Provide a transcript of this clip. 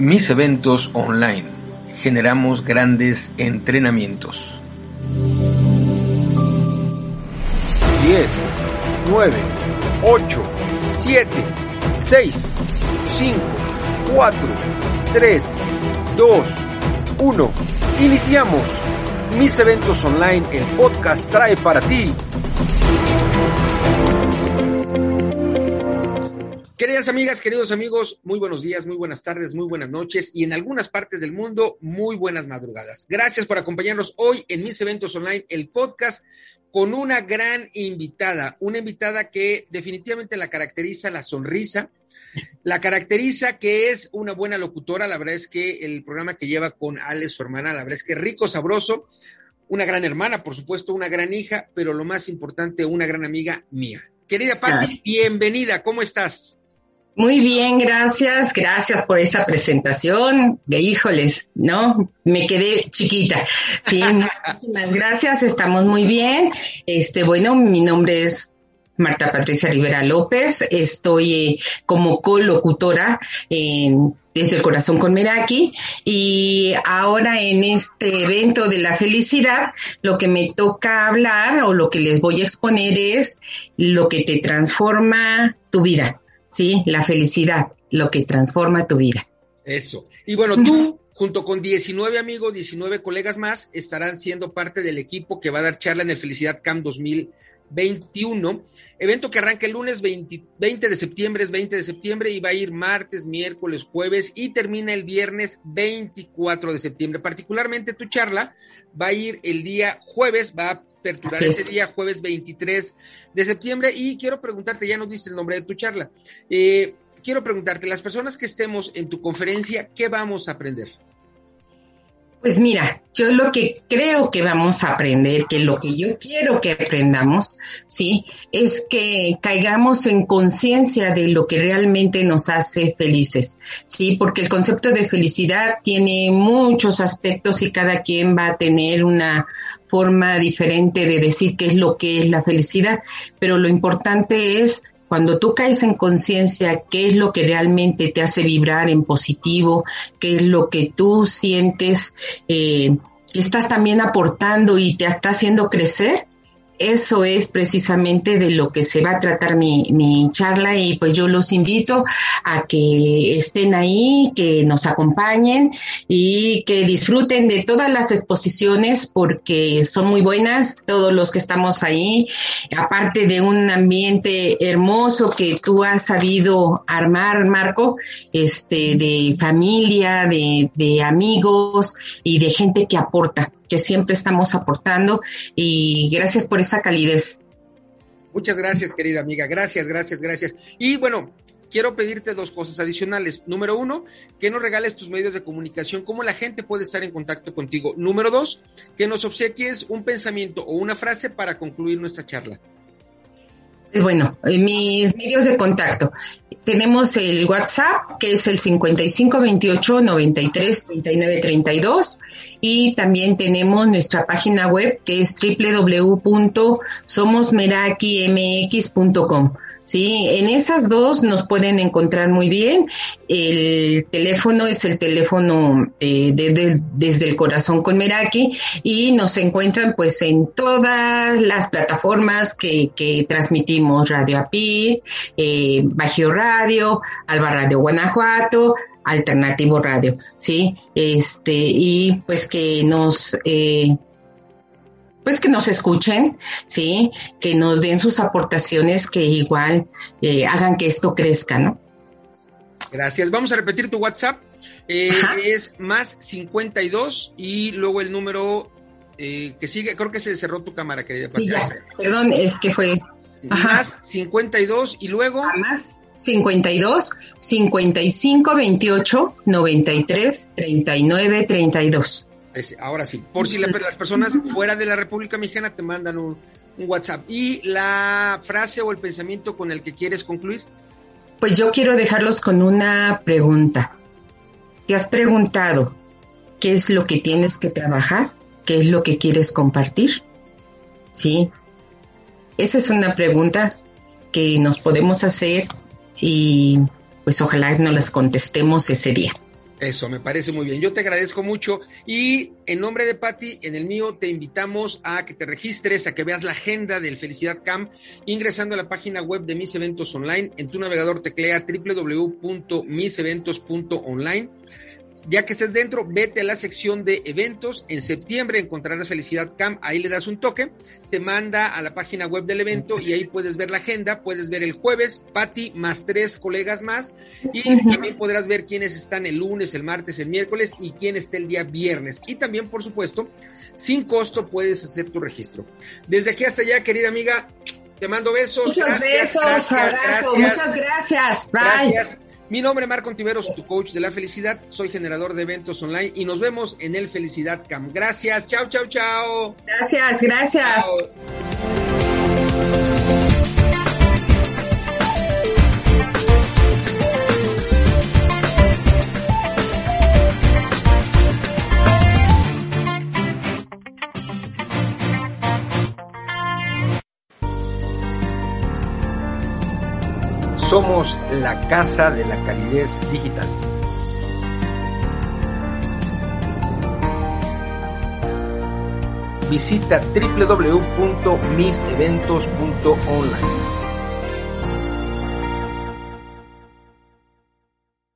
Mis eventos online. Generamos grandes entrenamientos. 10, 9, 8, 7, 6, 5, 4, 3, 2, 1. Iniciamos. Mis eventos online, el podcast trae para ti Queridas amigas, queridos amigos, muy buenos días, muy buenas tardes, muy buenas noches y en algunas partes del mundo, muy buenas madrugadas. Gracias por acompañarnos hoy en mis eventos online, el podcast, con una gran invitada, una invitada que definitivamente la caracteriza la sonrisa, la caracteriza que es una buena locutora, la verdad es que el programa que lleva con Ale, su hermana, la verdad es que rico, sabroso, una gran hermana, por supuesto, una gran hija, pero lo más importante, una gran amiga mía. Querida Patti, bienvenida, ¿cómo estás? Muy bien, gracias, gracias por esa presentación. De híjoles, ¿no? Me quedé chiquita. Sí, muchísimas gracias, estamos muy bien. Este, bueno, mi nombre es Marta Patricia Rivera López, estoy eh, como colocutora en desde el corazón con Meraki y ahora en este evento de la felicidad lo que me toca hablar o lo que les voy a exponer es lo que te transforma tu vida. ¿Sí? La felicidad, lo que transforma tu vida. Eso. Y bueno, tú, junto con 19 amigos, 19 colegas más, estarán siendo parte del equipo que va a dar charla en el Felicidad Camp 2021, evento que arranca el lunes 20, 20, de septiembre, es 20 de septiembre, y va a ir martes, miércoles, jueves y termina el viernes 24 de septiembre. Particularmente tu charla va a ir el día jueves, va a aperturar ese día, jueves 23 de septiembre. Y quiero preguntarte, ya nos diste el nombre de tu charla. Eh, quiero preguntarte, las personas que estemos en tu conferencia, ¿qué vamos a aprender? Pues mira, yo lo que creo que vamos a aprender, que lo que yo quiero que aprendamos, sí, es que caigamos en conciencia de lo que realmente nos hace felices, sí, porque el concepto de felicidad tiene muchos aspectos y cada quien va a tener una forma diferente de decir qué es lo que es la felicidad, pero lo importante es cuando tú caes en conciencia qué es lo que realmente te hace vibrar en positivo, qué es lo que tú sientes eh, estás también aportando y te está haciendo crecer, eso es precisamente de lo que se va a tratar mi, mi, charla y pues yo los invito a que estén ahí, que nos acompañen y que disfruten de todas las exposiciones porque son muy buenas, todos los que estamos ahí, aparte de un ambiente hermoso que tú has sabido armar, Marco, este, de familia, de, de amigos y de gente que aporta que siempre estamos aportando y gracias por esa calidez. Muchas gracias, querida amiga. Gracias, gracias, gracias. Y bueno, quiero pedirte dos cosas adicionales. Número uno, que nos regales tus medios de comunicación, cómo la gente puede estar en contacto contigo. Número dos, que nos obsequies un pensamiento o una frase para concluir nuestra charla. Bueno, mis medios de contacto. Tenemos el WhatsApp, que es el 5528 93 39 32 y también tenemos nuestra página web que es www.somosmerakimx.com. Sí, en esas dos nos pueden encontrar muy bien. El teléfono es el teléfono eh, desde el corazón con Meraki y nos encuentran pues en todas las plataformas que, transmitimos, Radio Apit, eh, Bajío Radio, Alba Radio Guanajuato, Alternativo Radio, ¿sí? Este, y pues que nos, eh, pues que nos escuchen, ¿sí? Que nos den sus aportaciones que igual eh, hagan que esto crezca, ¿no? Gracias. Vamos a repetir tu WhatsApp. Eh, es más 52 y luego el número eh, que sigue, creo que se cerró tu cámara, querida. Sí, Perdón, es que fue... Más 52 y luego... Ah, más 52 55 28 93 39 32 ahora sí, por si las personas fuera de la República Mexicana te mandan un, WhatsApp. ¿Y la frase o el pensamiento con el que quieres concluir? Pues yo quiero dejarlos con una pregunta. ¿Te has preguntado qué es lo que tienes que trabajar? ¿Qué es lo que quieres compartir? Sí. Esa es una pregunta que nos podemos hacer y pues ojalá nos las contestemos ese día. Eso, me parece muy bien. Yo te agradezco mucho y en nombre de Patti, en el mío, te invitamos a que te registres, a que veas la agenda del Felicidad Camp, ingresando a la página web de Mis Eventos Online. En tu navegador teclea www.miseventos.online ya que estés dentro, vete a la sección de eventos. En septiembre encontrarás Felicidad Camp, ahí le das un toque, te manda a la página web del evento y ahí puedes ver la agenda, puedes ver el jueves, Patti más tres colegas más y también podrás ver quiénes están el lunes, el martes, el miércoles y quién está el día viernes. Y también, por supuesto, sin costo puedes hacer tu registro. Desde aquí hasta allá, querida amiga, te mando besos. Muchos besos, abrazo, muchas gracias. Bye. Gracias. Mi nombre es Marco Antiveros, tu coach de la felicidad. Soy generador de eventos online y nos vemos en el Felicidad Camp. Gracias. Chao, chao, chao. Gracias, gracias. Somos la Casa de la Calidez Digital. Visita www.miseventos.online.